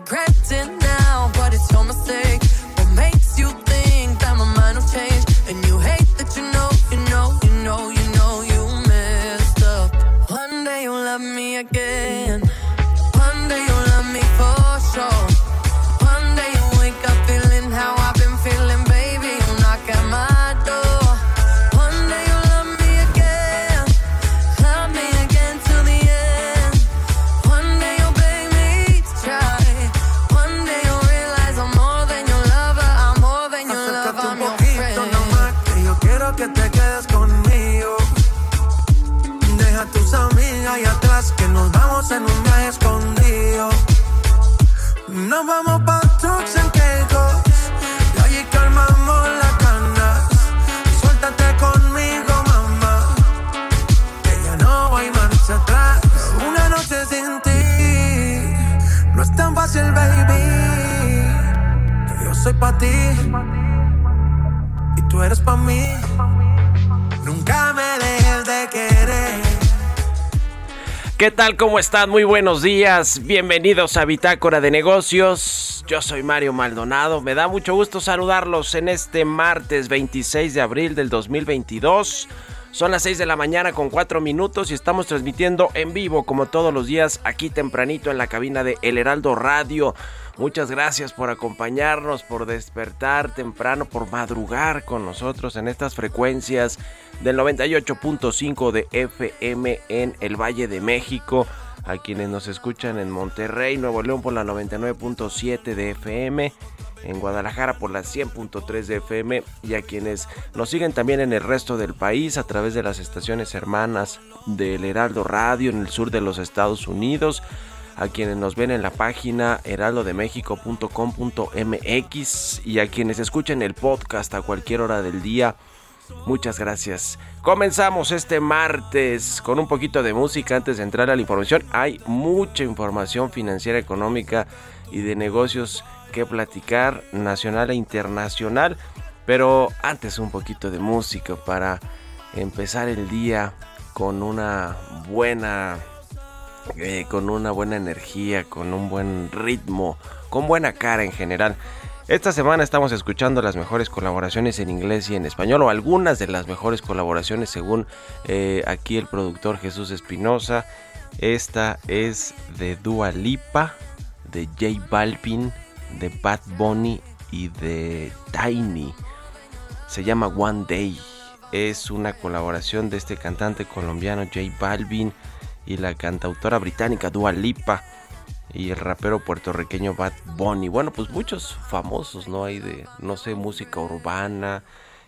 Regret que nos vamos en un viaje escondido. Nos vamos pa' trucks en Caicos, y allí calmamos las ganas. Suéltate conmigo, mamá, que ya no hay marcha atrás. Una noche sin ti, no es tan fácil, baby. Yo soy pa' ti y tú eres pa' mí. ¿Qué tal? ¿Cómo están? Muy buenos días. Bienvenidos a Bitácora de Negocios. Yo soy Mario Maldonado. Me da mucho gusto saludarlos en este martes 26 de abril del 2022. Son las 6 de la mañana con 4 minutos y estamos transmitiendo en vivo como todos los días aquí tempranito en la cabina de El Heraldo Radio. Muchas gracias por acompañarnos, por despertar temprano, por madrugar con nosotros en estas frecuencias del 98.5 de FM en el Valle de México. A quienes nos escuchan en Monterrey, Nuevo León por la 99.7 de FM, en Guadalajara por la 100.3 de FM y a quienes nos siguen también en el resto del país a través de las estaciones hermanas del Heraldo Radio en el sur de los Estados Unidos a quienes nos ven en la página heraldodemexico.com.mx y a quienes escuchen el podcast a cualquier hora del día. Muchas gracias. Comenzamos este martes con un poquito de música antes de entrar a la información. Hay mucha información financiera, económica y de negocios que platicar, nacional e internacional. Pero antes un poquito de música para empezar el día con una buena eh, con una buena energía, con un buen ritmo, con buena cara en general. Esta semana estamos escuchando las mejores colaboraciones en inglés y en español, o algunas de las mejores colaboraciones según eh, aquí el productor Jesús Espinosa. Esta es de Dua Lipa, de J Balvin, de Bad Bunny y de Tiny. Se llama One Day. Es una colaboración de este cantante colombiano J Balvin y la cantautora británica Dua Lipa y el rapero puertorriqueño Bad Bunny. Bueno, pues muchos famosos, ¿no? Hay de, no sé, música urbana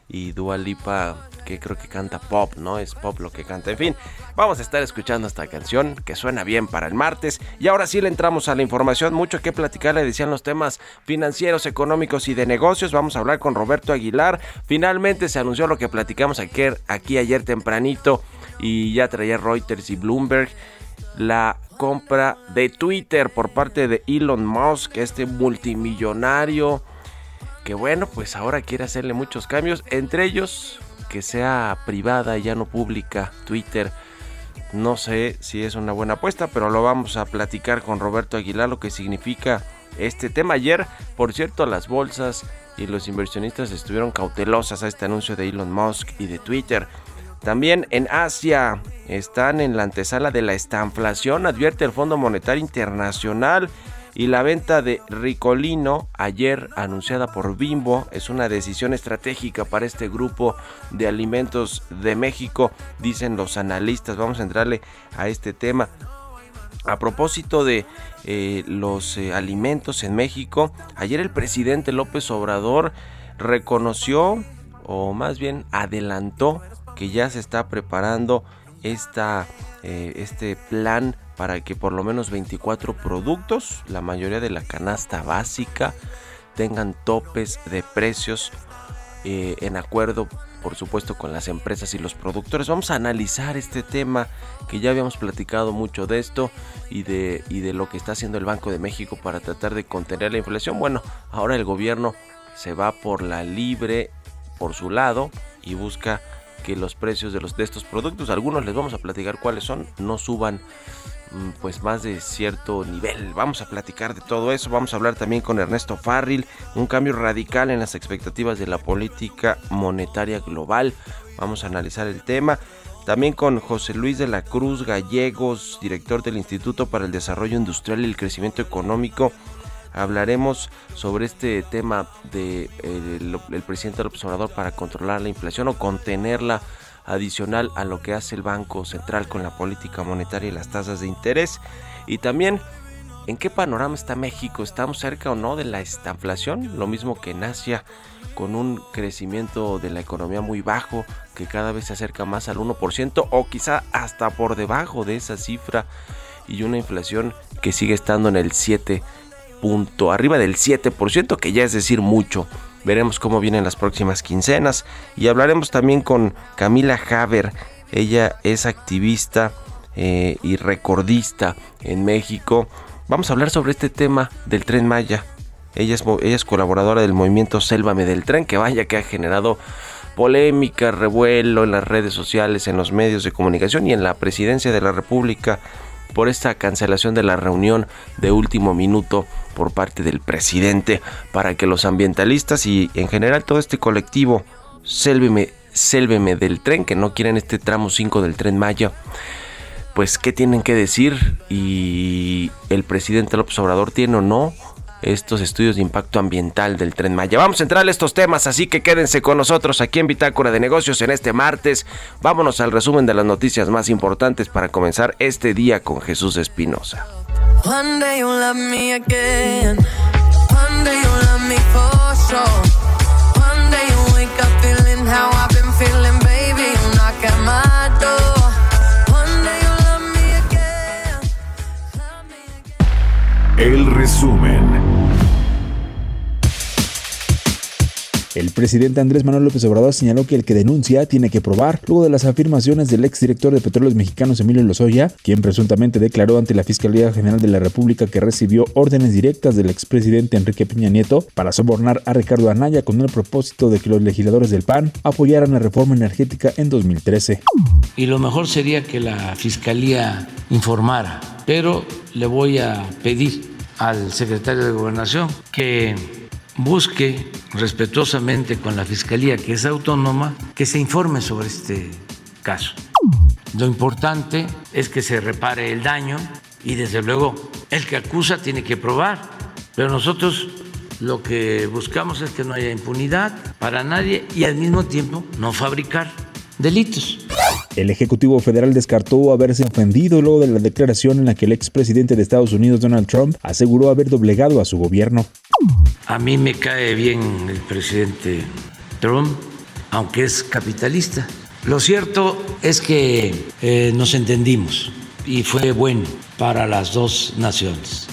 y Dua Lipa que creo que canta pop, ¿no? Es pop lo que canta. En fin, vamos a estar escuchando esta canción que suena bien para el martes. Y ahora sí le entramos a la información, mucho que platicar, le decían los temas financieros, económicos y de negocios. Vamos a hablar con Roberto Aguilar. Finalmente se anunció lo que platicamos aquí, aquí ayer tempranito y ya traía Reuters y Bloomberg la compra de Twitter por parte de Elon Musk, este multimillonario que bueno, pues ahora quiere hacerle muchos cambios, entre ellos que sea privada y ya no pública Twitter. No sé si es una buena apuesta, pero lo vamos a platicar con Roberto Aguilar, lo que significa este tema. Ayer, por cierto, las bolsas y los inversionistas estuvieron cautelosas a este anuncio de Elon Musk y de Twitter. También en Asia están en la antesala de la estanflación, advierte el Fondo Monetario Internacional. Y la venta de Ricolino, ayer anunciada por Bimbo, es una decisión estratégica para este grupo de alimentos de México, dicen los analistas. Vamos a entrarle a este tema. A propósito de eh, los eh, alimentos en México, ayer el presidente López Obrador reconoció, o más bien adelantó, que ya se está preparando esta, eh, este plan para que por lo menos 24 productos, la mayoría de la canasta básica, tengan topes de precios en acuerdo por supuesto con las empresas y los productores. Vamos a analizar este tema que ya habíamos platicado mucho de esto y de, y de lo que está haciendo el Banco de México para tratar de contener la inflación. Bueno, ahora el gobierno se va por la libre por su lado y busca que los precios de, los, de estos productos, algunos les vamos a platicar cuáles son, no suban Mm, pues más de cierto nivel. Vamos a platicar de todo eso. Vamos a hablar también con Ernesto Farril, un cambio radical en las expectativas de la política monetaria global. Vamos a analizar el tema. También con José Luis de la Cruz Gallegos, director del Instituto para el Desarrollo Industrial y el Crecimiento Económico. Hablaremos sobre este tema del de el, presidente del observador para controlar la inflación o contenerla adicional a lo que hace el Banco Central con la política monetaria y las tasas de interés. Y también, ¿en qué panorama está México? ¿Estamos cerca o no de la estanflación? Lo mismo que en Asia, con un crecimiento de la economía muy bajo, que cada vez se acerca más al 1%, o quizá hasta por debajo de esa cifra, y una inflación que sigue estando en el 7 punto, arriba del 7%, que ya es decir mucho. Veremos cómo vienen las próximas quincenas y hablaremos también con Camila Haber. Ella es activista eh, y recordista en México. Vamos a hablar sobre este tema del tren Maya. Ella es, ella es colaboradora del movimiento Sélvame del Tren, que vaya que ha generado polémica, revuelo en las redes sociales, en los medios de comunicación y en la presidencia de la República por esta cancelación de la reunión de último minuto por parte del presidente para que los ambientalistas y en general todo este colectivo sélveme, del tren que no quieren este tramo 5 del tren Maya pues qué tienen que decir y el presidente López Obrador tiene o no estos estudios de impacto ambiental del tren Maya. Vamos a entrar a estos temas, así que quédense con nosotros aquí en Bitácora de Negocios en este martes. Vámonos al resumen de las noticias más importantes para comenzar este día con Jesús Espinosa. El resumen. El presidente Andrés Manuel López Obrador señaló que el que denuncia tiene que probar, luego de las afirmaciones del exdirector de Petróleos Mexicanos Emilio Lozoya, quien presuntamente declaró ante la Fiscalía General de la República que recibió órdenes directas del expresidente Enrique Peña Nieto para sobornar a Ricardo Anaya con el propósito de que los legisladores del PAN apoyaran la reforma energética en 2013. Y lo mejor sería que la Fiscalía informara, pero le voy a pedir al secretario de Gobernación que busque respetuosamente con la Fiscalía, que es autónoma, que se informe sobre este caso. Lo importante es que se repare el daño y desde luego el que acusa tiene que probar, pero nosotros lo que buscamos es que no haya impunidad para nadie y al mismo tiempo no fabricar delitos. El Ejecutivo Federal descartó haberse ofendido luego de la declaración en la que el expresidente de Estados Unidos, Donald Trump, aseguró haber doblegado a su gobierno. A mí me cae bien el presidente Trump, aunque es capitalista. Lo cierto es que eh, nos entendimos y fue bueno para las dos naciones.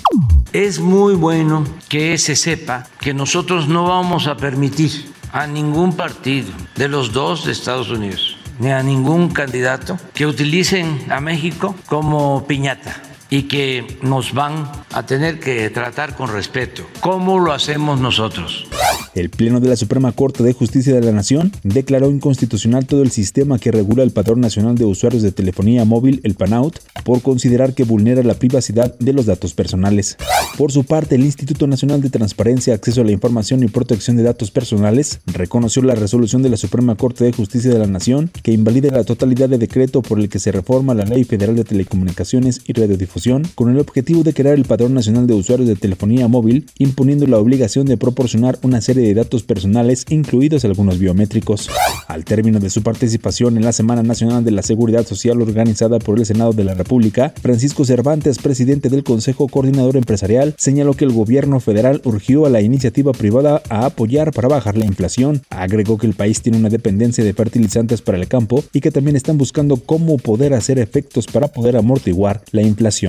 Es muy bueno que se sepa que nosotros no vamos a permitir a ningún partido de los dos de Estados Unidos ni a ningún candidato que utilicen a México como piñata y que nos van a tener que tratar con respeto, como lo hacemos nosotros. El Pleno de la Suprema Corte de Justicia de la Nación declaró inconstitucional todo el sistema que regula el Padrón Nacional de Usuarios de Telefonía Móvil, el PANAUT, por considerar que vulnera la privacidad de los datos personales. Por su parte, el Instituto Nacional de Transparencia, Acceso a la Información y Protección de Datos Personales reconoció la resolución de la Suprema Corte de Justicia de la Nación que invalida la totalidad de decreto por el que se reforma la Ley Federal de Telecomunicaciones y Radiodifusión con el objetivo de crear el Padrón Nacional de Usuarios de Telefonía Móvil, imponiendo la obligación de proporcionar una serie de datos personales, incluidos algunos biométricos. Al término de su participación en la Semana Nacional de la Seguridad Social organizada por el Senado de la República, Francisco Cervantes, presidente del Consejo Coordinador Empresarial, señaló que el gobierno federal urgió a la iniciativa privada a apoyar para bajar la inflación. Agregó que el país tiene una dependencia de fertilizantes para el campo y que también están buscando cómo poder hacer efectos para poder amortiguar la inflación.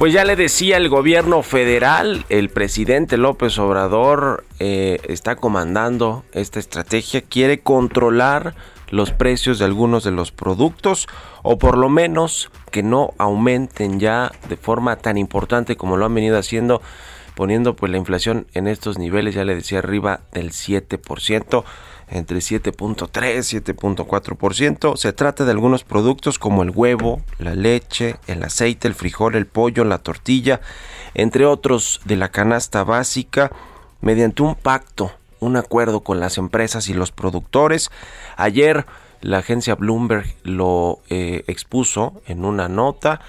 Pues ya le decía el gobierno federal, el presidente López Obrador eh, está comandando esta estrategia, quiere controlar los precios de algunos de los productos o por lo menos que no aumenten ya de forma tan importante como lo han venido haciendo poniendo pues la inflación en estos niveles ya le decía arriba del 7% entre 7.3 7.4%. Se trata de algunos productos como el huevo, la leche, el aceite, el frijol, el pollo, la tortilla, entre otros de la canasta básica, mediante un pacto un acuerdo con las empresas y los productores. Ayer la agencia Bloomberg lo eh, expuso en una nota.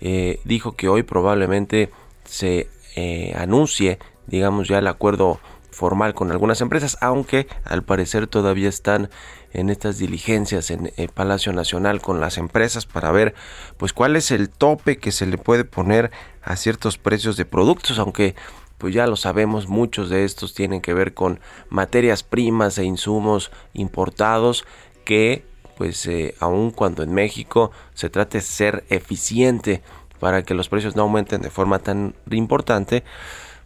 Eh, dijo que hoy probablemente se eh, anuncie, digamos, ya el acuerdo formal con algunas empresas, aunque al parecer todavía están en estas diligencias en el Palacio Nacional con las empresas para ver pues cuál es el tope que se le puede poner a ciertos precios de productos, aunque pues ya lo sabemos, muchos de estos tienen que ver con materias primas e insumos importados que pues eh, aun cuando en México se trate de ser eficiente para que los precios no aumenten de forma tan importante,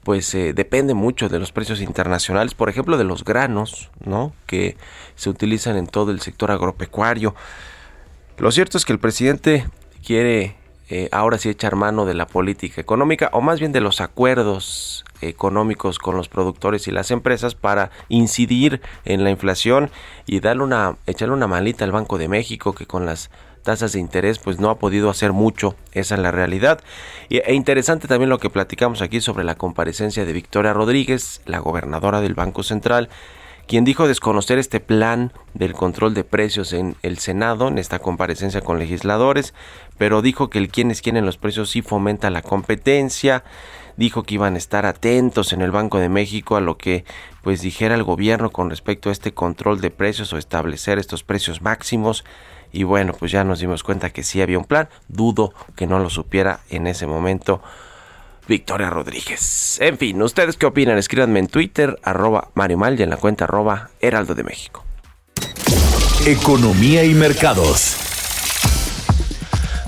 pues eh, depende mucho de los precios internacionales, por ejemplo de los granos, ¿no? Que se utilizan en todo el sector agropecuario. Lo cierto es que el presidente quiere eh, ahora sí echar mano de la política económica o más bien de los acuerdos económicos con los productores y las empresas para incidir en la inflación y darle una echarle una malita al Banco de México que con las tasas de interés pues no ha podido hacer mucho, esa es la realidad. E interesante también lo que platicamos aquí sobre la comparecencia de Victoria Rodríguez, la gobernadora del Banco Central, quien dijo desconocer este plan del control de precios en el Senado, en esta comparecencia con legisladores, pero dijo que el quien es quien en los precios sí fomenta la competencia, dijo que iban a estar atentos en el Banco de México a lo que pues dijera el gobierno con respecto a este control de precios o establecer estos precios máximos y bueno pues ya nos dimos cuenta que sí había un plan, dudo que no lo supiera en ese momento Victoria Rodríguez. En fin, ¿ustedes qué opinan? Escríbanme en Twitter, arroba Mario Mal y en la cuenta arroba Heraldo de México. Economía y mercados.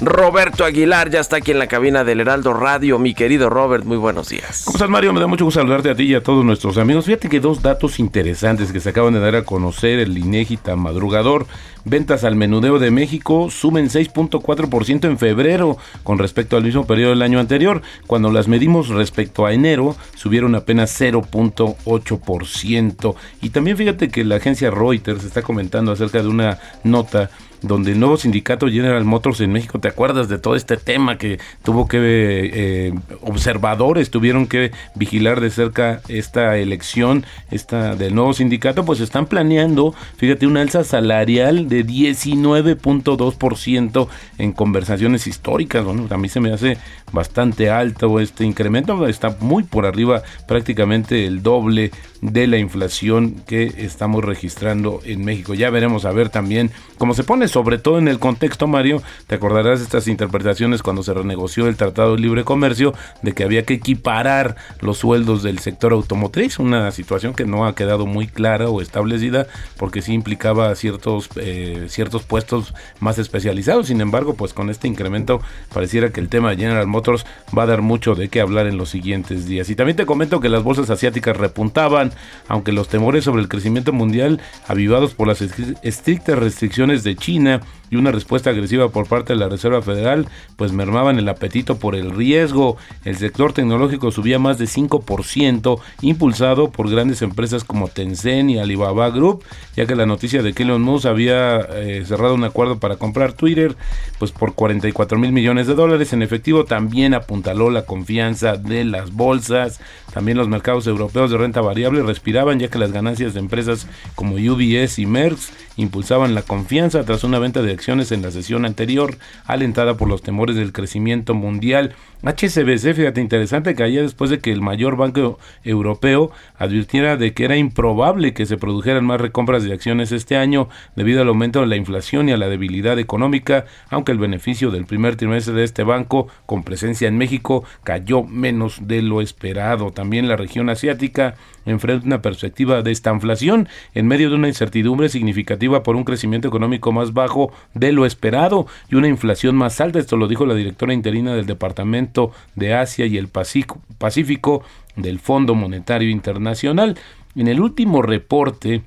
Roberto Aguilar ya está aquí en la cabina del Heraldo Radio. Mi querido Robert, muy buenos días. ¿Cómo estás, Mario? Me da mucho gusto saludarte a ti y a todos nuestros amigos. Fíjate que dos datos interesantes que se acaban de dar a conocer el INEGI madrugador. Ventas al menudeo de México sumen 6.4% en febrero con respecto al mismo periodo del año anterior. Cuando las medimos respecto a enero, subieron apenas 0.8%. Y también fíjate que la agencia Reuters está comentando acerca de una nota donde el nuevo sindicato General Motors en México, ¿te acuerdas de todo este tema que tuvo que eh, observadores tuvieron que vigilar de cerca esta elección esta del nuevo sindicato? Pues están planeando, fíjate, una alza salarial de de 19.2% en conversaciones históricas. Bueno, a mí se me hace bastante alto este incremento, está muy por arriba, prácticamente el doble de la inflación que estamos registrando en México. Ya veremos a ver también cómo se pone sobre todo en el contexto, Mario, te acordarás de estas interpretaciones cuando se renegoció el Tratado de Libre Comercio, de que había que equiparar los sueldos del sector automotriz, una situación que no ha quedado muy clara o establecida, porque sí implicaba ciertos, eh, ciertos puestos más especializados, sin embargo, pues con este incremento pareciera que el tema de General Motors va a dar mucho de qué hablar en los siguientes días. Y también te comento que las bolsas asiáticas repuntaban, aunque los temores sobre el crecimiento mundial, avivados por las estrictas restricciones de China 呢。Y una respuesta agresiva por parte de la Reserva Federal, pues mermaban el apetito por el riesgo. El sector tecnológico subía más de 5%, impulsado por grandes empresas como Tencent y Alibaba Group, ya que la noticia de que Elon Musk había eh, cerrado un acuerdo para comprar Twitter, pues por 44 mil millones de dólares en efectivo, también apuntaló la confianza de las bolsas. También los mercados europeos de renta variable respiraban, ya que las ganancias de empresas como UBS y Merck impulsaban la confianza tras una venta de acciones en la sesión anterior, alentada por los temores del crecimiento mundial. HSBC, fíjate interesante, caía después de que el mayor banco europeo advirtiera de que era improbable que se produjeran más recompras de acciones este año debido al aumento de la inflación y a la debilidad económica, aunque el beneficio del primer trimestre de este banco con presencia en México cayó menos de lo esperado. También la región asiática enfrenta una perspectiva de esta inflación en medio de una incertidumbre significativa por un crecimiento económico más bajo de lo esperado y una inflación más alta. Esto lo dijo la directora interina del Departamento de Asia y el Pacífico del Fondo Monetario Internacional. En el último reporte,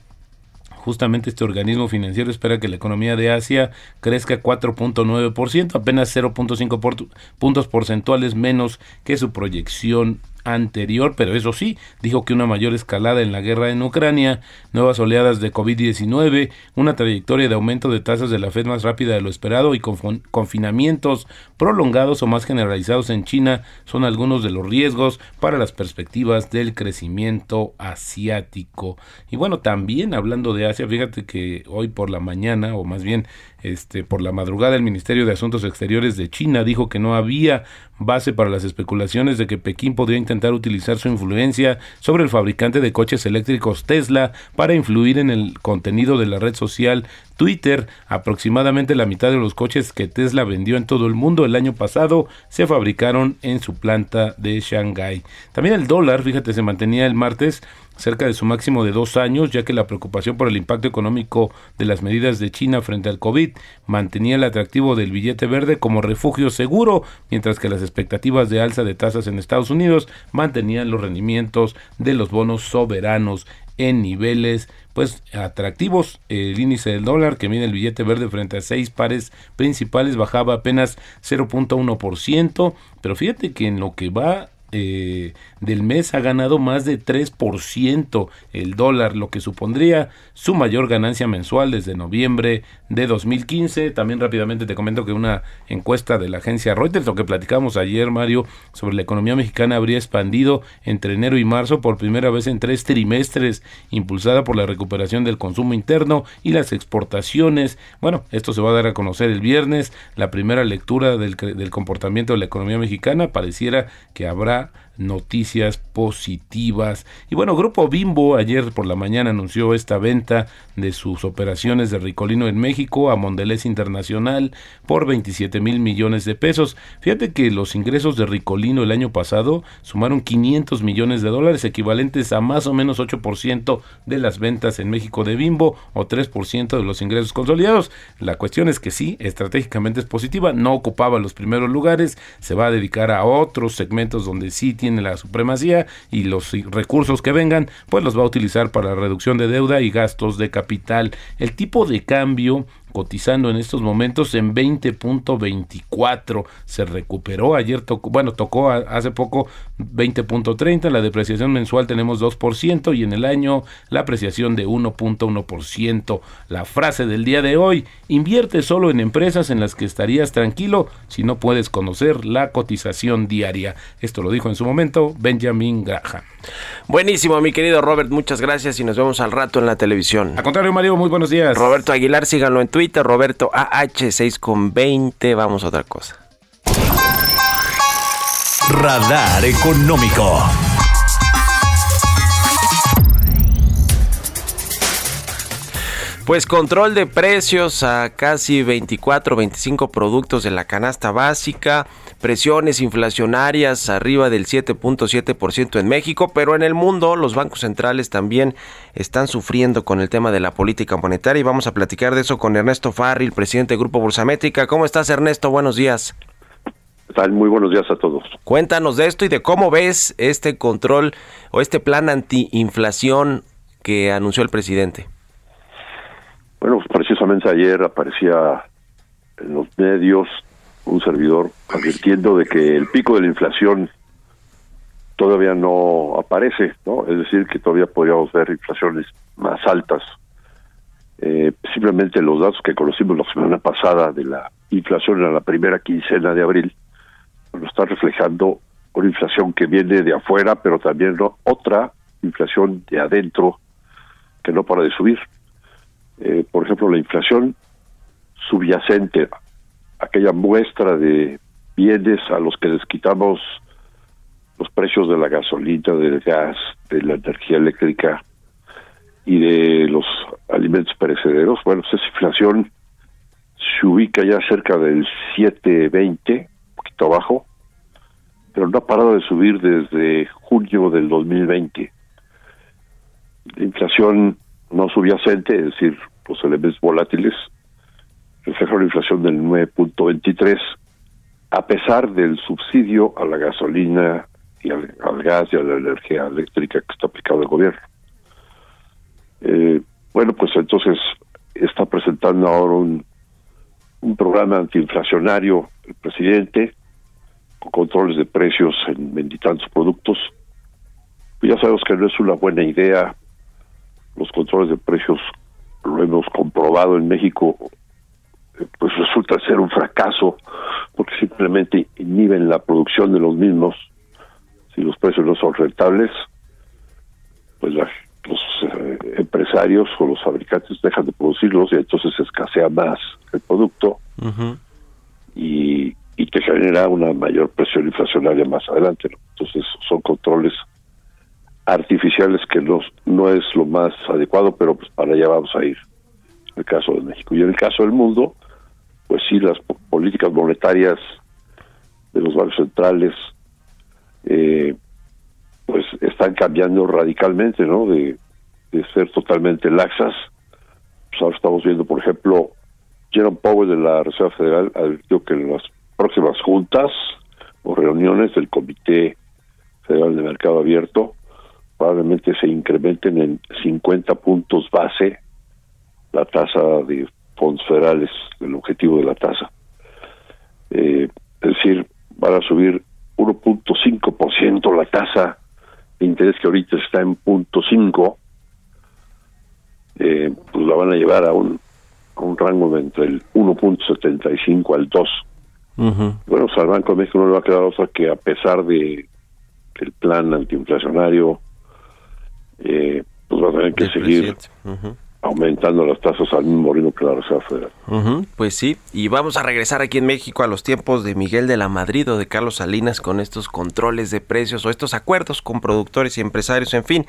justamente este organismo financiero espera que la economía de Asia crezca 4.9%, apenas 0.5 puntos porcentuales menos que su proyección anterior, pero eso sí, dijo que una mayor escalada en la guerra en Ucrania, nuevas oleadas de COVID-19, una trayectoria de aumento de tasas de la Fed más rápida de lo esperado y confinamientos prolongados o más generalizados en China son algunos de los riesgos para las perspectivas del crecimiento asiático. Y bueno, también hablando de Asia, fíjate que hoy por la mañana, o más bien este, por la madrugada el Ministerio de Asuntos Exteriores de China dijo que no había base para las especulaciones de que Pekín podría intentar utilizar su influencia sobre el fabricante de coches eléctricos Tesla para influir en el contenido de la red social Twitter. Aproximadamente la mitad de los coches que Tesla vendió en todo el mundo el año pasado se fabricaron en su planta de Shanghái. También el dólar, fíjate, se mantenía el martes cerca de su máximo de dos años, ya que la preocupación por el impacto económico de las medidas de China frente al COVID mantenía el atractivo del billete verde como refugio seguro, mientras que las expectativas de alza de tasas en Estados Unidos mantenían los rendimientos de los bonos soberanos en niveles pues atractivos. El índice del dólar que mide el billete verde frente a seis pares principales bajaba apenas 0.1%, pero fíjate que en lo que va eh, del mes ha ganado más de 3% el dólar, lo que supondría su mayor ganancia mensual desde noviembre de 2015. También rápidamente te comento que una encuesta de la agencia Reuters, lo que platicamos ayer, Mario, sobre la economía mexicana habría expandido entre enero y marzo por primera vez en tres trimestres, impulsada por la recuperación del consumo interno y las exportaciones. Bueno, esto se va a dar a conocer el viernes. La primera lectura del, del comportamiento de la economía mexicana pareciera que habrá noticias positivas. Y bueno, Grupo Bimbo ayer por la mañana anunció esta venta de sus operaciones de Ricolino en México a Mondelez Internacional por 27 mil millones de pesos. Fíjate que los ingresos de Ricolino el año pasado sumaron 500 millones de dólares, equivalentes a más o menos 8% de las ventas en México de Bimbo o 3% de los ingresos consolidados. La cuestión es que sí, estratégicamente es positiva, no ocupaba los primeros lugares, se va a dedicar a otros segmentos donde sí tiene tiene la supremacía y los recursos que vengan, pues los va a utilizar para la reducción de deuda y gastos de capital. El tipo de cambio cotizando en estos momentos en 20.24. Se recuperó, ayer tocó, bueno, tocó hace poco 20.30, la depreciación mensual tenemos 2% y en el año la apreciación de 1.1%. La frase del día de hoy, invierte solo en empresas en las que estarías tranquilo si no puedes conocer la cotización diaria. Esto lo dijo en su momento Benjamin Graham. Buenísimo, mi querido Robert, muchas gracias y nos vemos al rato en la televisión. Al contrario, Mario, muy buenos días. Roberto Aguilar, síganlo en Twitter Twitter, Roberto AH6 con 20. Vamos a otra cosa. Radar económico. Pues control de precios a casi 24, 25 productos de la canasta básica, presiones inflacionarias arriba del 7.7% en México, pero en el mundo los bancos centrales también están sufriendo con el tema de la política monetaria y vamos a platicar de eso con Ernesto Farril, presidente del Grupo Bursamétrica. ¿Cómo estás Ernesto? Buenos días. Muy buenos días a todos. Cuéntanos de esto y de cómo ves este control o este plan antiinflación que anunció el presidente. Bueno, precisamente ayer aparecía en los medios un servidor advirtiendo de que el pico de la inflación todavía no aparece, ¿no? Es decir, que todavía podríamos ver inflaciones más altas. Eh, simplemente los datos que conocimos la semana pasada de la inflación en la primera quincena de abril nos está reflejando una inflación que viene de afuera, pero también otra inflación de adentro que no para de subir. Eh, por ejemplo, la inflación subyacente, aquella muestra de bienes a los que les quitamos los precios de la gasolina, del gas, de la energía eléctrica y de los alimentos perecederos, bueno, pues esa inflación se ubica ya cerca del 7.20, un poquito abajo, pero no ha parado de subir desde junio del 2020. La inflación no subyacente, es decir, los elementos volátiles, refleja una inflación del 9.23, a pesar del subsidio a la gasolina y al, gas y a la energía eléctrica que está aplicado el gobierno. Eh, bueno, pues entonces está presentando ahora un, programa antiinflacionario el presidente, con controles de precios en veintitantos productos. Ya sabemos que no es una buena idea los controles de precios lo hemos comprobado en México, pues resulta ser un fracaso porque simplemente inhiben la producción de los mismos. Si los precios no son rentables, pues los eh, empresarios o los fabricantes dejan de producirlos y entonces escasea más el producto y, y te genera una mayor presión inflacionaria más adelante. Entonces son controles artificiales que no, no es lo más adecuado, pero pues para allá vamos a ir, en el caso de México. Y en el caso del mundo, pues sí, las políticas monetarias de los bancos centrales, eh, pues están cambiando radicalmente, ¿no? De, ser totalmente laxas. Pues ahora estamos viendo, por ejemplo, Jerome Powell de la Reserva Federal advirtió que en las próximas juntas o reuniones del Comité Federal de Mercado Abierto probablemente se incrementen en 50 puntos base la tasa de fondos federales, el objetivo de la tasa. Eh, es decir, van a subir 1.5% la tasa de interés que ahorita está en punto .5, eh, pues la van a llevar a un, a un rango de entre el 1.75 al 2. Bueno, o sea, al Banco de México no le va a quedar otra que a pesar de el plan antiinflacionario, eh, pues va a tener que seguir aumentando las tasas al mismo ritmo que la Reserva Federal. Pues sí, y vamos a regresar aquí en México a los tiempos de Miguel de la Madrid o de Carlos Salinas con estos controles de precios o estos acuerdos con productores y empresarios, en fin.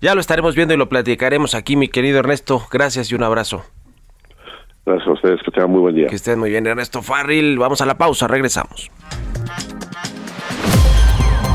Ya lo estaremos viendo y lo platicaremos aquí, mi querido Ernesto. Gracias y un abrazo. Gracias a ustedes, que tengan muy buen día. Que estén muy bien, Ernesto Farril. Vamos a la pausa, regresamos.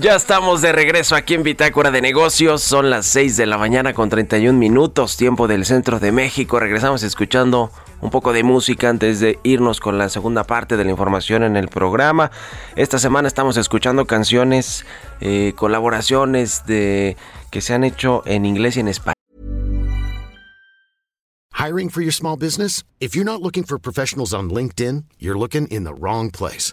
Ya estamos de regreso aquí en Bitácora de Negocios. Son las 6 de la mañana con 31 minutos, tiempo del centro de México. Regresamos escuchando un poco de música antes de irnos con la segunda parte de la información en el programa. Esta semana estamos escuchando canciones, eh, colaboraciones de que se han hecho en inglés y en español. Hiring for your small business? If you're not looking for professionals on LinkedIn, you're looking in the wrong place.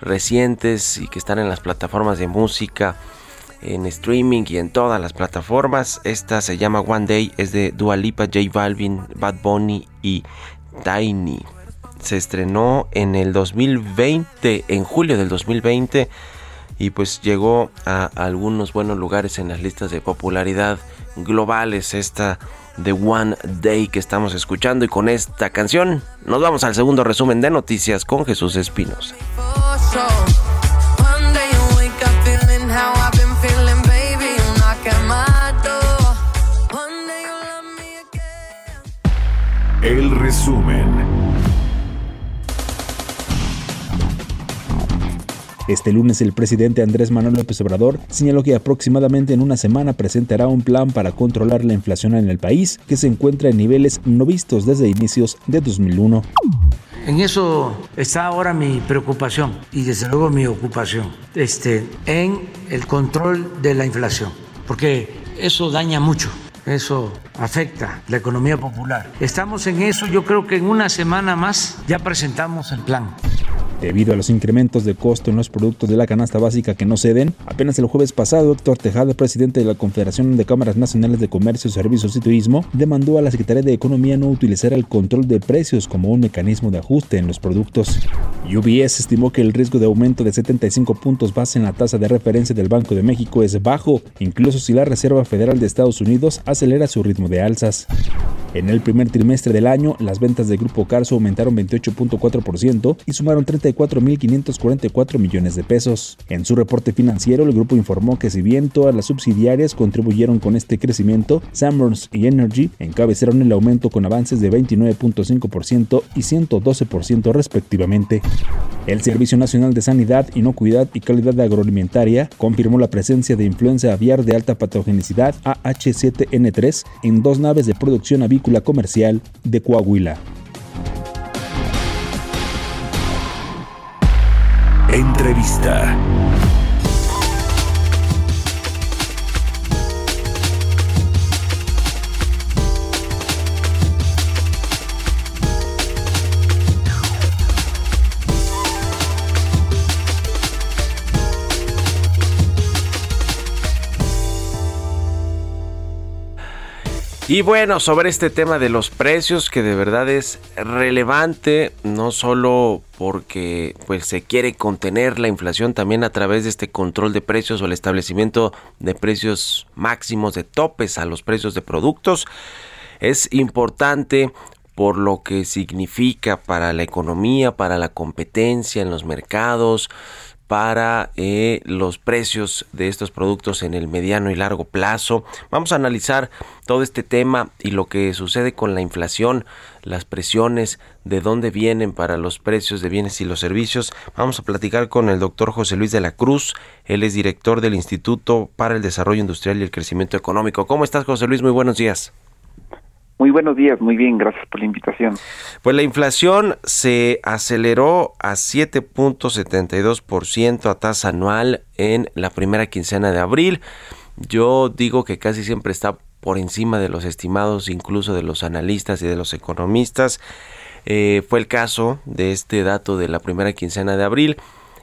recientes y que están en las plataformas de música, en streaming y en todas las plataformas. Esta se llama One Day, es de Dua Lipa, J Balvin, Bad Bunny y Tiny. Se estrenó en el 2020, en julio del 2020 y pues llegó a algunos buenos lugares en las listas de popularidad globales esta de One Day que estamos escuchando y con esta canción nos vamos al segundo resumen de noticias con Jesús Espinosa. for sure. Este lunes el presidente Andrés Manuel López Obrador señaló que aproximadamente en una semana presentará un plan para controlar la inflación en el país, que se encuentra en niveles no vistos desde inicios de 2001. En eso está ahora mi preocupación y desde luego mi ocupación, este, en el control de la inflación, porque eso daña mucho, eso afecta la economía popular. Estamos en eso, yo creo que en una semana más ya presentamos el plan. Debido a los incrementos de costo en los productos de la canasta básica que no ceden, apenas el jueves pasado Héctor Tejada, presidente de la Confederación de Cámaras Nacionales de Comercio, Servicios y Turismo, demandó a la Secretaría de Economía no utilizar el control de precios como un mecanismo de ajuste en los productos. UBS estimó que el riesgo de aumento de 75 puntos base en la tasa de referencia del Banco de México es bajo, incluso si la Reserva Federal de Estados Unidos acelera su ritmo de alzas. En el primer trimestre del año, las ventas del Grupo Carso aumentaron 28.4% y sumaron 34.544 millones de pesos. En su reporte financiero, el grupo informó que si bien todas las subsidiarias contribuyeron con este crecimiento, Sanborns y Energy encabezaron el aumento con avances de 29.5% y 112% respectivamente. El Servicio Nacional de Sanidad, Inocuidad y Calidad Agroalimentaria confirmó la presencia de influenza aviar de alta patogenicidad AH7N3 en dos naves de producción avícola comercial de Coahuila. Entrevista. Y bueno, sobre este tema de los precios, que de verdad es relevante, no solo porque pues se quiere contener la inflación, también a través de este control de precios o el establecimiento de precios máximos de topes a los precios de productos. Es importante por lo que significa para la economía, para la competencia en los mercados, para eh, los precios de estos productos en el mediano y largo plazo. Vamos a analizar todo este tema y lo que sucede con la inflación, las presiones, de dónde vienen para los precios de bienes y los servicios. Vamos a platicar con el doctor José Luis de la Cruz. Él es director del Instituto para el Desarrollo Industrial y el Crecimiento Económico. ¿Cómo estás, José Luis? Muy buenos días. Muy buenos días, muy bien, gracias por la invitación. Pues la inflación se aceleró a 7.72% a tasa anual en la primera quincena de abril. Yo digo que casi siempre está por encima de los estimados, incluso de los analistas y de los economistas. Eh, fue el caso de este dato de la primera quincena de abril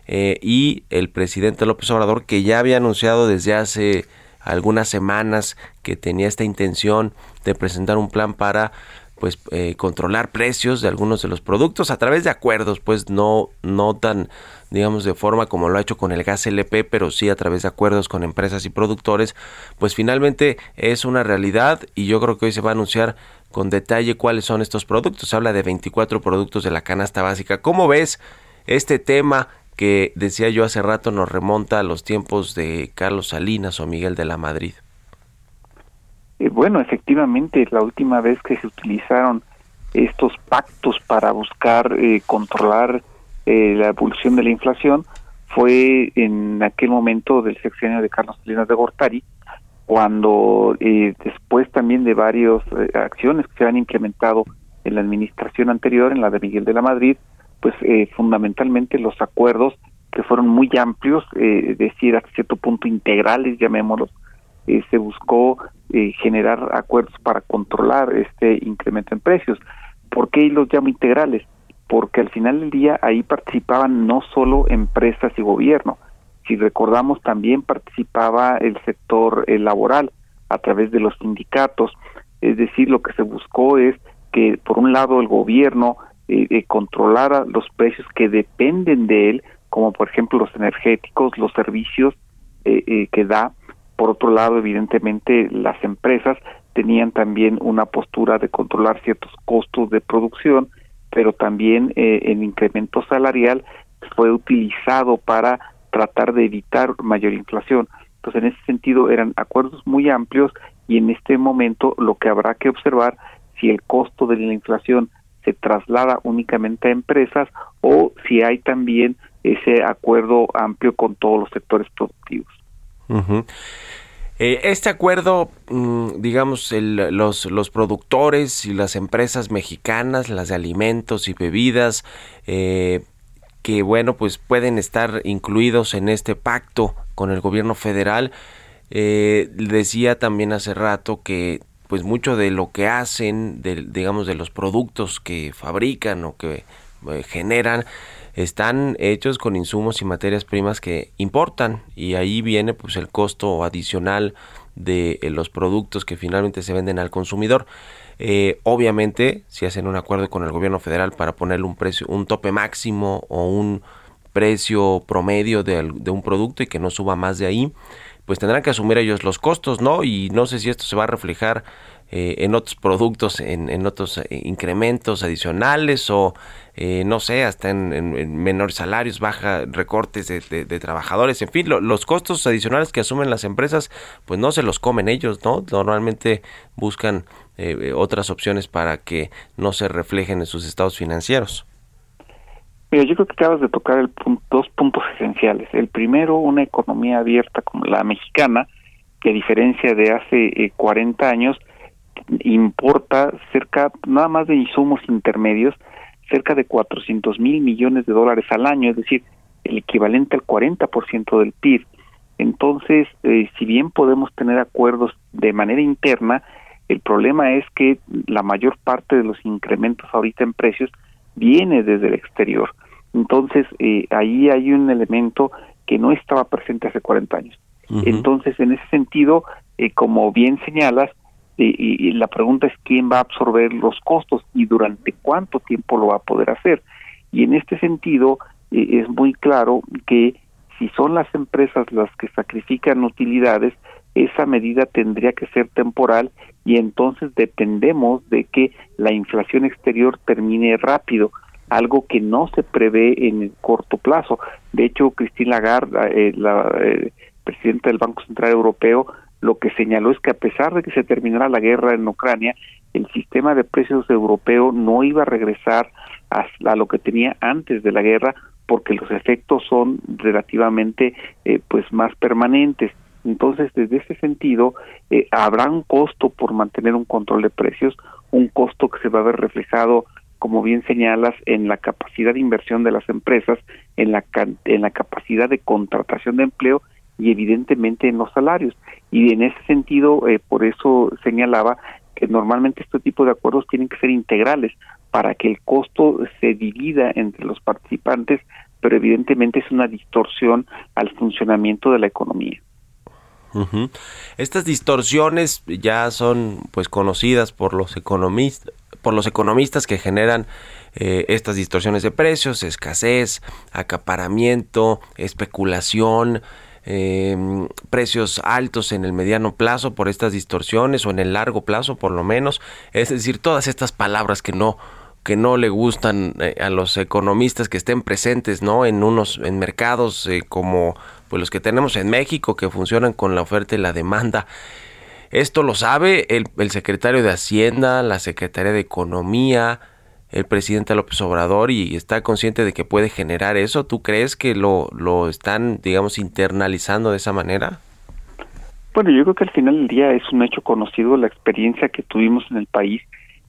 eh, y el presidente López Obrador que ya había anunciado desde hace algunas semanas que tenía esta intención de presentar un plan para pues eh, controlar precios de algunos de los productos a través de acuerdos pues no no tan digamos, de forma como lo ha hecho con el gas LP, pero sí a través de acuerdos con empresas y productores, pues finalmente es una realidad y yo creo que hoy se va a anunciar con detalle cuáles son estos productos. Se habla de 24 productos de la canasta básica. ¿Cómo ves este tema que decía yo hace rato nos remonta a los tiempos de Carlos Salinas o Miguel de la Madrid? Eh, bueno, efectivamente, la última vez que se utilizaron estos pactos para buscar eh, controlar eh, la evolución de la inflación fue en aquel momento del sexenio de Carlos Salinas de Gortari, cuando eh, después también de varias acciones que se han implementado en la administración anterior, en la de Miguel de la Madrid, pues fundamentalmente los acuerdos que fueron muy amplios, eh, decir hasta cierto punto integrales, llamémoslos, se buscó generar acuerdos para controlar este incremento en precios. ¿Por qué los llamo integrales? Porque al final del día ahí participaban no solo empresas y gobierno, si recordamos también participaba el sector eh, laboral a través de los sindicatos, es decir, lo que se buscó es que por un lado el gobierno eh, eh, controlara los precios que dependen de él, como por ejemplo los energéticos, los servicios que da, por otro lado evidentemente las empresas tenían también una postura de controlar ciertos costos de producción, pero también eh, el incremento salarial fue utilizado para tratar de evitar mayor inflación. Entonces, en ese sentido, eran acuerdos muy amplios y en este momento lo que habrá que observar si el costo de la inflación se traslada únicamente a empresas o si hay también ese acuerdo amplio con todos los sectores productivos. Eh, este acuerdo, mm, digamos, los, los productores y las empresas mexicanas, las de alimentos y bebidas, eh, que bueno, pues pueden estar incluidos en este pacto con el gobierno federal. Eh, decía también hace rato que pues mucho de lo que hacen, digamos, de los productos que fabrican o que generan, están hechos con insumos y materias primas que importan y ahí viene pues el costo adicional de eh, los productos que finalmente se venden al consumidor. Eh, obviamente, si hacen un acuerdo con el gobierno federal para ponerle un precio, un tope máximo o un precio promedio de, de, un producto y que no suba más de ahí, pues tendrán que asumir ellos los costos, ¿no? Y no sé si esto se va a reflejar eh, en otros productos, en, otros eh, incrementos adicionales o eh, no sé, hasta en, menores salarios, baja recortes de, trabajadores, en fin, los costos adicionales que asumen las empresas, pues no se los comen ellos, ¿no? Normalmente buscan otras opciones para que no se reflejen en sus estados financieros. Mira, yo creo que acabas de tocar el dos puntos esenciales. El primero, una economía abierta como la mexicana, que a diferencia de hace 40 años, importa cerca, nada más de insumos intermedios, cerca de 400 mil millones de dólares al año, es decir, el equivalente al 40% del PIB. Entonces, eh, si bien podemos tener acuerdos de manera interna, el problema es que la mayor parte de los incrementos ahorita en precios viene desde el exterior. Entonces, eh, ahí hay un elemento que no estaba presente hace 40 años. Entonces, en ese sentido, eh, como bien señalas, y, la pregunta es quién va a absorber los costos y durante cuánto tiempo lo va a poder hacer. Y en este sentido eh, es muy claro que si son las empresas las que sacrifican utilidades, esa medida tendría que ser temporal y entonces dependemos de que la inflación exterior termine rápido, algo que no se prevé en el corto plazo. De hecho, Christine Lagarde, eh, la eh, presidenta del Banco Central Europeo, lo que señaló es que a pesar de que se terminara la guerra en Ucrania, el sistema de precios europeo no iba a regresar a, lo que tenía antes de la guerra porque los efectos son relativamente eh, pues más permanentes. Entonces, desde ese sentido, eh, habrá un costo por mantener un control de precios, un costo que se va a ver reflejado, como bien señalas, en la capacidad de inversión de las empresas, en la, en la capacidad de contratación de empleo y evidentemente en los salarios. Y en ese sentido, eh, por eso señalaba que normalmente este tipo de acuerdos tienen que ser integrales para que el costo se divida entre los participantes, pero evidentemente es una distorsión al funcionamiento de la economía. Estas distorsiones ya son pues conocidas por los economistas, por los economistas que generan eh, estas distorsiones de precios, escasez, acaparamiento, especulación, eh, precios altos en el mediano plazo por estas distorsiones o en el largo plazo por lo menos, es decir, todas estas palabras que no que no le gustan eh, a los economistas que estén presentes no en unos en mercados eh, como pues los que tenemos en México que funcionan con la oferta y la demanda. Esto lo sabe el, el secretario de Hacienda la secretaria de Economía el presidente López Obrador y está consciente de que puede generar eso. ¿Tú crees que lo, lo están, digamos, internalizando de esa manera? Bueno, yo creo que al final del día es un hecho conocido la experiencia que tuvimos en el país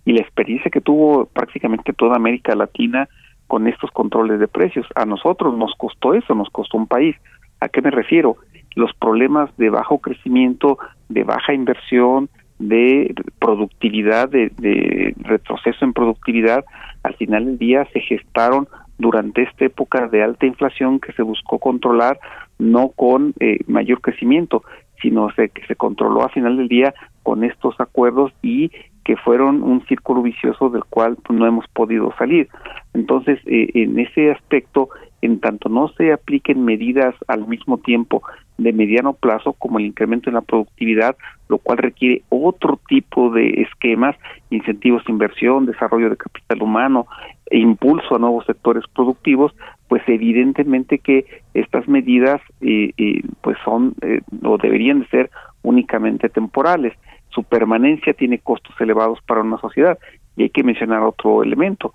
y la experiencia que tuvo prácticamente toda América Latina con estos controles de precios. A nosotros nos costó eso, nos costó un país. ¿A qué me refiero? Los problemas de bajo crecimiento, de baja inversión, de productividad, de, retroceso en productividad, al final del día se gestaron durante esta época de alta inflación que se buscó controlar, no con eh, mayor crecimiento, sino que se controló al final del día con estos acuerdos y que fueron un círculo vicioso del cual no hemos podido salir. Entonces, eh, en ese aspecto, en tanto no se apliquen medidas al mismo tiempo de mediano plazo como el incremento en la productividad, lo cual requiere otro tipo de esquemas, incentivos de inversión, desarrollo de capital humano e impulso a nuevos sectores productivos, pues evidentemente que estas medidas eh, eh, pues son eh, o deberían de ser únicamente temporales. Su permanencia tiene costos elevados para una sociedad y hay que mencionar otro elemento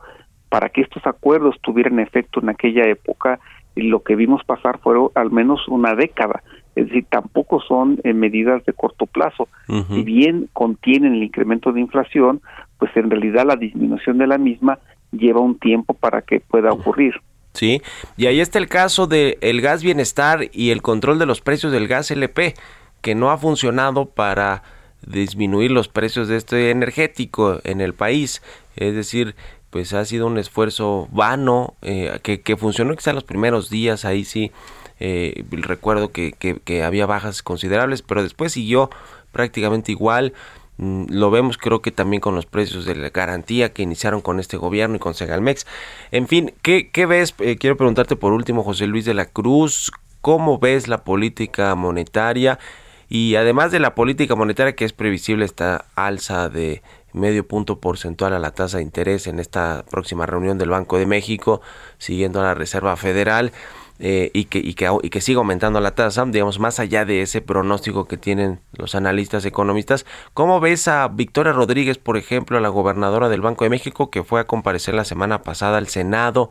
para que estos acuerdos tuvieran efecto en aquella época, lo que vimos pasar fueron al menos una década. Es decir, tampoco son eh, medidas de corto plazo. Si bien contienen el incremento de inflación, pues en realidad la disminución de la misma lleva un tiempo para que pueda ocurrir. Sí, y ahí está el caso del el gas bienestar y el control de los precios del gas LP, que no ha funcionado para disminuir los precios de este energético en el país. Es decir, pues ha sido un esfuerzo vano eh, que, que, funcionó quizá los primeros días, ahí sí eh, recuerdo que, que, había bajas considerables, pero después siguió prácticamente igual. Mm, lo vemos creo que también con los precios de la garantía que iniciaron con este gobierno y con Segalmex. En fin, ¿qué, qué ves? Eh, quiero preguntarte por último, José Luis de la Cruz, ¿cómo ves la política monetaria? Y además de la política monetaria que es previsible esta alza de medio punto porcentual a la tasa de interés en esta próxima reunión del Banco de México, siguiendo a la Reserva Federal. Eh, y, que, y, que, y que siga aumentando la tasa, digamos, más allá de ese pronóstico que tienen los analistas economistas. ¿Cómo ves a Victoria Rodríguez, por ejemplo, la gobernadora del Banco de México, que fue a comparecer la semana pasada al Senado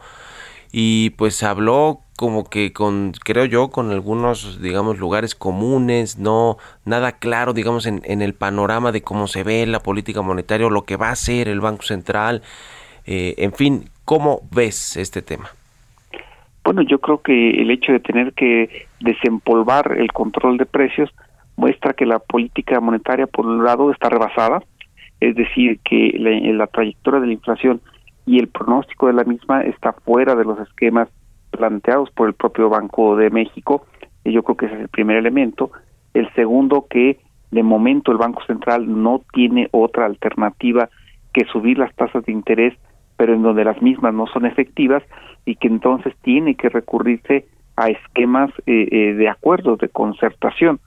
y pues habló como que con, creo yo, con algunos, digamos, lugares comunes, no, nada claro, digamos, en, en el panorama de cómo se ve la política monetaria o lo que va a hacer el Banco Central. Eh, en fin, ¿cómo ves este tema? Bueno, yo creo que el hecho de tener que desempolvar el control de precios muestra que la política monetaria, por un lado, está rebasada, es decir, que la, la trayectoria de la inflación y el pronóstico de la misma está fuera de los esquemas planteados por el propio Banco de México. Y yo creo que ese es el primer elemento. El segundo, que de momento el Banco Central no tiene otra alternativa que subir las tasas de interés, pero en donde las mismas no son efectivas y que entonces tiene que recurrirse a esquemas eh, eh, de acuerdos, de concertación.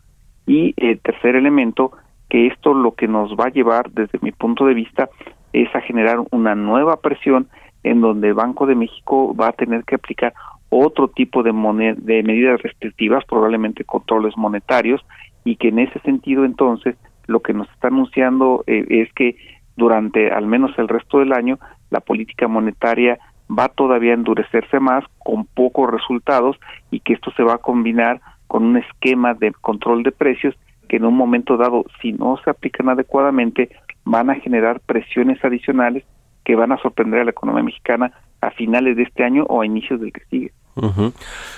Y el tercer elemento, que esto lo que nos va a llevar, desde mi punto de vista, es a generar una nueva presión en donde el Banco de México va a tener que aplicar otro tipo de, de medidas restrictivas, probablemente controles monetarios, y que en ese sentido entonces lo que nos está anunciando eh, es que durante al menos el resto del año la política monetaria va todavía a endurecerse más con pocos resultados y que esto se va a combinar con un esquema de control de precios que en un momento dado, si no se aplican adecuadamente, van a generar presiones adicionales que van a sorprender a la economía mexicana a finales de este año o a inicios del que sigue.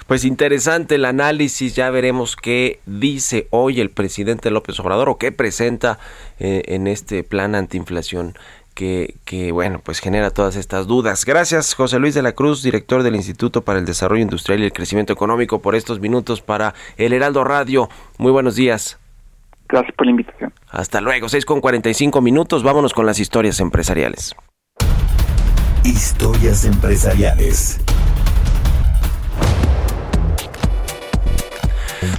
Pues interesante el análisis, ya veremos qué dice hoy el presidente López Obrador o qué presenta eh, en este plan antiinflación que, que, bueno, pues genera todas estas dudas. Gracias José Luis de la Cruz, director del Instituto para el Desarrollo Industrial y el Crecimiento Económico, por estos minutos para el Heraldo Radio. Muy buenos días. Gracias por la invitación. Hasta luego, 6 con 45 minutos, vámonos con las historias empresariales. Historias empresariales.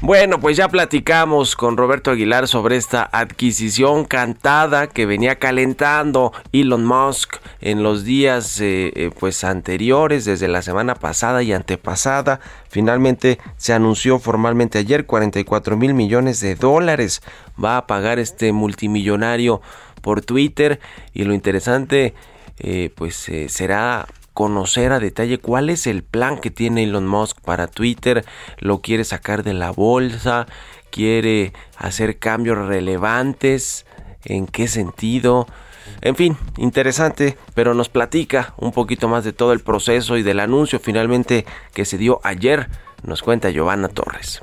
Bueno, pues ya platicamos con Roberto Aguilar sobre esta adquisición cantada que venía calentando Elon Musk en los días eh, eh, pues anteriores, desde la semana pasada y antepasada. Finalmente se anunció formalmente ayer 44 mil millones de dólares va a pagar este multimillonario por Twitter y lo interesante eh, pues será conocer a detalle cuál es el plan que tiene Elon Musk para Twitter, lo quiere sacar de la bolsa, quiere hacer cambios relevantes, en qué sentido. En fin, interesante, pero nos platica un poquito más de todo el proceso y del anuncio finalmente que se dio ayer, nos cuenta Giovanna Torres.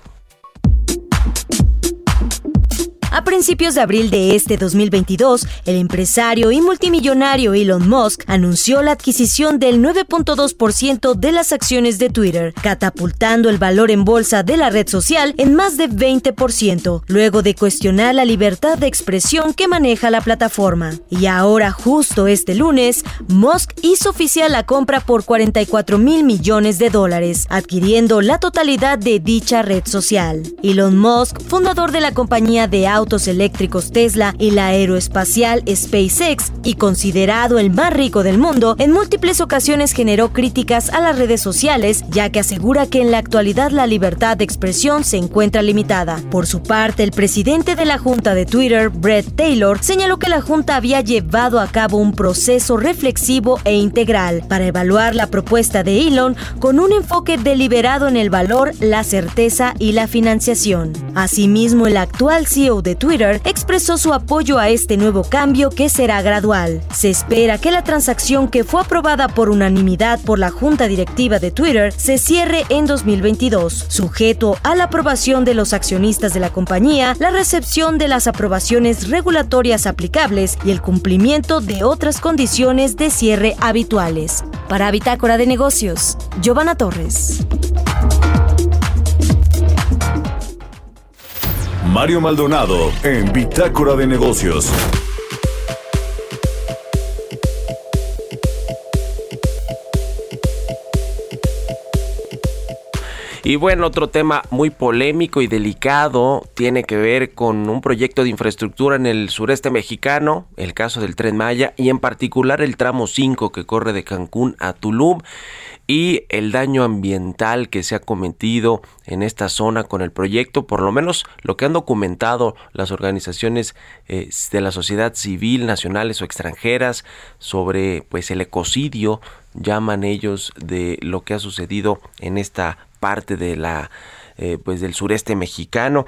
A principios de abril de este 2022, el empresario y multimillonario Elon Musk anunció la adquisición del 9.2% de las acciones de Twitter, catapultando el valor en bolsa de la red social en más de 20%, luego de cuestionar la libertad de expresión que maneja la plataforma. Y ahora, justo este lunes, Musk hizo oficial la compra por 44 mil millones de dólares, adquiriendo la totalidad de dicha red social. Elon Musk, fundador de la compañía de autos autos eléctricos Tesla y la aeroespacial SpaceX y considerado el más rico del mundo, en múltiples ocasiones generó críticas a las redes sociales, ya que asegura que en la actualidad la libertad de expresión se encuentra limitada. Por su parte, el presidente de la Junta de Twitter, Brett Taylor, señaló que la Junta había llevado a cabo un proceso reflexivo e integral para evaluar la propuesta de Elon con un enfoque deliberado en el valor, la certeza y la financiación. Asimismo, el actual CEO de Twitter expresó su apoyo a este nuevo cambio que será gradual. Se espera que la transacción que fue aprobada por unanimidad por la Junta Directiva de Twitter se cierre en 2022, sujeto a la aprobación de los accionistas de la compañía, la recepción de las aprobaciones regulatorias aplicables y el cumplimiento de otras condiciones de cierre habituales. Para Bitácora de Negocios, Giovanna Torres. Mario Maldonado en Bitácora de Negocios. Y bueno, otro tema muy polémico y delicado tiene que ver con un proyecto de infraestructura en el sureste mexicano, el caso del tren Maya y en particular el tramo 5 que corre de Cancún a Tulum y el daño ambiental que se ha cometido en esta zona con el proyecto, por lo menos lo que han documentado las organizaciones eh, de la sociedad civil nacionales o extranjeras sobre pues el ecocidio llaman ellos de lo que ha sucedido en esta parte de la eh, pues del sureste mexicano.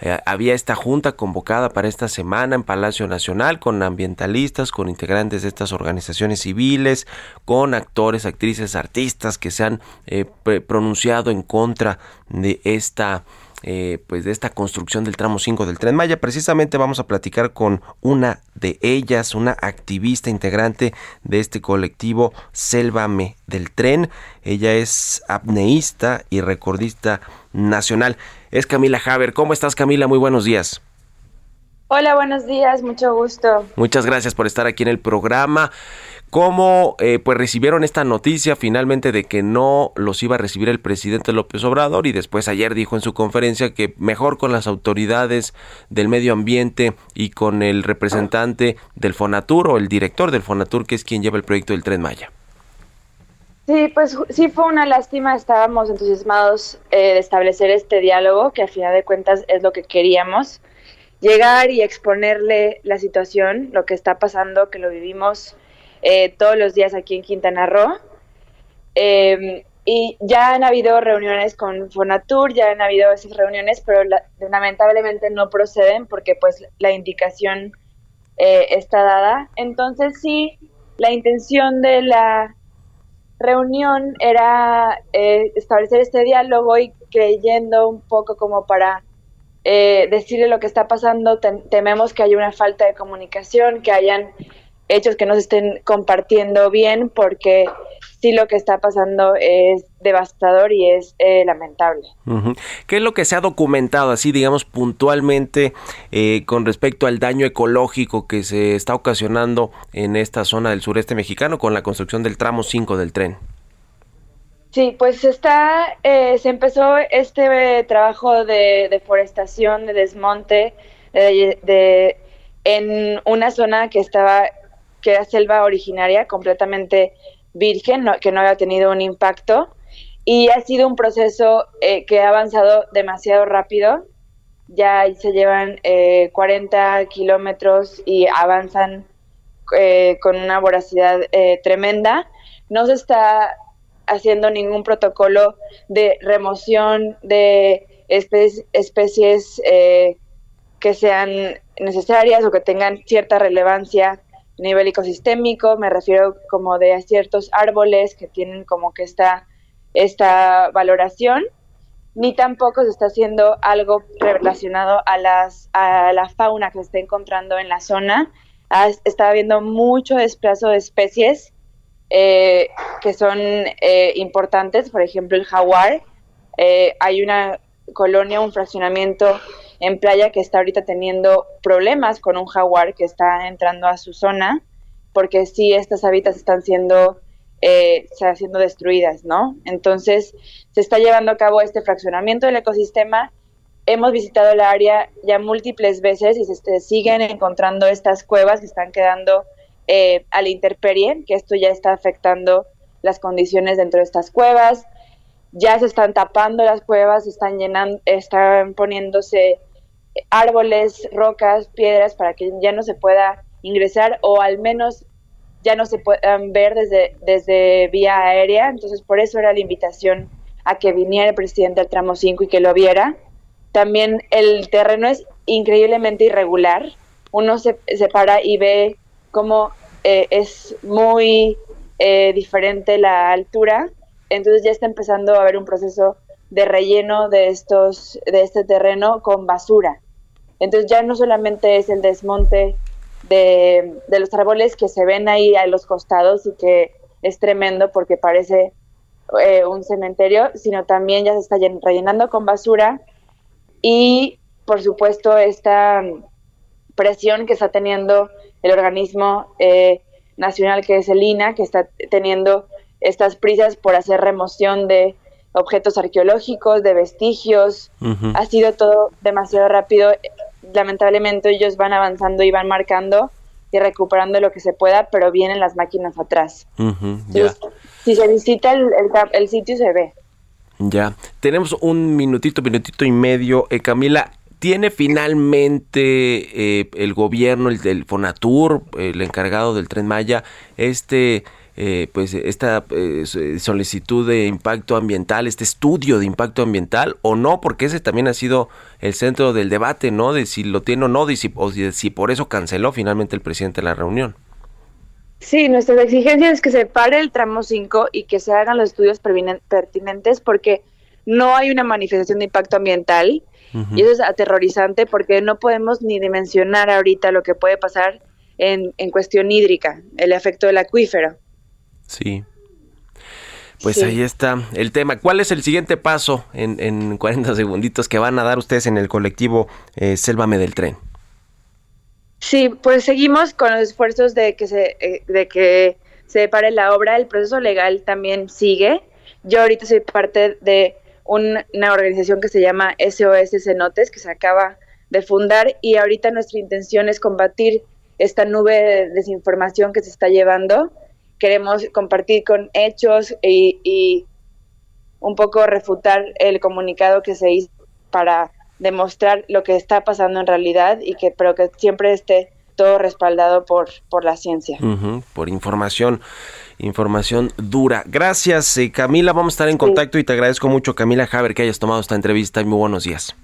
Eh, había esta junta convocada para esta semana en Palacio Nacional con ambientalistas, con integrantes de estas organizaciones civiles, con actores, actrices, artistas que se han eh, pronunciado en contra de esta eh, pues de esta construcción del tramo 5 del tren Maya. Precisamente vamos a platicar con una de ellas, una activista integrante de este colectivo Sélvame del Tren. Ella es apneísta y recordista nacional. Es Camila Haber. ¿Cómo estás Camila? Muy buenos días. Hola, buenos días, mucho gusto. Muchas gracias por estar aquí en el programa cómo eh, pues recibieron esta noticia finalmente de que no los iba a recibir el presidente López Obrador y después ayer dijo en su conferencia que mejor con las autoridades del medio ambiente y con el representante del Fonatur o el director del Fonatur que es quien lleva el proyecto del Tren Maya. Sí, pues sí fue una lástima, estábamos entusiasmados eh, de establecer este diálogo, que a final de cuentas es lo que queríamos, llegar y exponerle la situación, lo que está pasando, que lo vivimos eh, todos los días aquí en Quintana Roo. Em, y ya han habido reuniones con Fonatur, ya han habido esas reuniones, pero lamentablemente no proceden porque pues la indicación eh, está dada. Entonces sí, la intención de la reunión era eh, establecer este diálogo y creyendo un poco como para decirle lo que está pasando, tememos que haya una falta de comunicación, que hayan hechos que no se estén compartiendo bien porque sí lo que está pasando es devastador y es eh, lamentable. ¿Qué es lo que se ha documentado así, digamos, puntualmente eh, con respecto al daño ecológico que se está ocasionando en esta zona del sureste mexicano con la construcción del tramo 5 del tren? Sí, pues está, eh, se empezó este trabajo de deforestación, de desmonte, de, en una zona que estaba, que era selva originaria, completamente virgen, que no había tenido un impacto. Y ha sido un proceso eh, que ha avanzado demasiado rápido. Ya se llevan 40 eh, kilómetros y avanzan con una voracidad tremenda. No se está haciendo ningún protocolo de remoción de especies eh, que sean necesarias o que tengan cierta relevancia nivel ecosistémico, me refiero como de ciertos árboles que tienen como que esta, esta valoración, ni tampoco se está haciendo algo relacionado a, las, a la fauna que se está encontrando en la zona. está habiendo mucho desplazo de especies eh, que son eh, importantes, por ejemplo el jaguar. Eh, hay una colonia, un fraccionamiento en playa que está ahorita teniendo problemas con un jaguar que está entrando a su zona, porque sí, estas hábitats están siendo, eh, siendo destruidas, ¿no? Entonces, se está llevando a cabo este fraccionamiento del ecosistema. Hemos visitado el área ya múltiples veces y se siguen encontrando estas cuevas que están quedando eh, a la intemperie, que esto ya está afectando las condiciones dentro de estas cuevas. Ya se están tapando las cuevas, están llenando, están poniéndose árboles, rocas, piedras para que ya no se pueda ingresar o al menos ya no se puedan ver desde, desde vía aérea. Entonces, por eso era la invitación a que viniera el presidente al tramo 5 y que lo viera. También el terreno es increíblemente irregular. Uno se, se para y ve como eh, es muy eh, diferente la altura, entonces ya está empezando a haber un proceso de relleno de estos de este terreno con basura. Entonces ya no solamente es el desmonte de, los árboles que se ven ahí a los costados y que es tremendo porque parece eh, un cementerio, sino también ya se está rellenando con basura y por supuesto esta presión que está teniendo el organismo eh, nacional que es el INA, que está teniendo estas prisas por hacer remoción de objetos arqueológicos, de vestigios. Ha sido todo demasiado rápido. Lamentablemente ellos van avanzando y van marcando y recuperando lo que se pueda, pero vienen las máquinas atrás. si se visita el, el, sitio se ve. Ya, tenemos un minutito, minutito y medio. Eh, Camila, ¿Tiene finalmente eh, el gobierno, el del Fonatur, el encargado del Tren Maya, este, eh, pues esta eh, solicitud de impacto ambiental, este estudio de impacto ambiental o no? Porque ese también ha sido el centro del debate, ¿no? De si lo tiene o no, de si, o de si por eso canceló finalmente el presidente la reunión. Sí, nuestra exigencia es que se pare el tramo 5 y que se hagan los estudios pertinentes porque no hay una manifestación de impacto ambiental y eso es aterrorizante porque no podemos ni dimensionar ahorita lo que puede pasar en, en cuestión hídrica, el efecto del acuífero. Sí. Pues ahí está el tema. ¿Cuál es el siguiente paso en, en 40 segunditos que van a dar ustedes en el colectivo eh, Sélvame del Tren? Sí, pues seguimos con los esfuerzos de que se, eh, de que se pare la obra. El proceso legal también sigue. Yo ahorita soy parte de una organización que se llama SOS Cenotes, que se acaba de fundar y ahorita nuestra intención es combatir esta nube de desinformación que se está llevando. Queremos compartir con hechos y, un poco refutar el comunicado que se hizo para demostrar lo que está pasando en realidad y que pero que siempre esté todo respaldado por, por la ciencia. por información información dura. Gracias, eh, Camila. Vamos a estar en contacto y te agradezco mucho, Camila Haber, que hayas tomado esta entrevista y muy buenos días.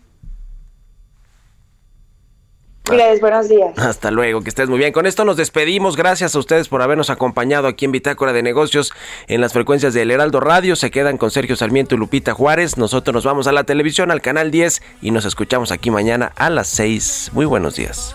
Gracias, buenos días. Hasta luego, que estés muy bien. Con esto nos despedimos. Gracias a ustedes por habernos acompañado aquí en Bitácora de Negocios en las frecuencias del Heraldo Radio. Se quedan con Sergio Sarmiento y Lupita Juárez. Nosotros nos vamos a la televisión, al canal 10 y nos escuchamos aquí mañana a las 6. Muy buenos días.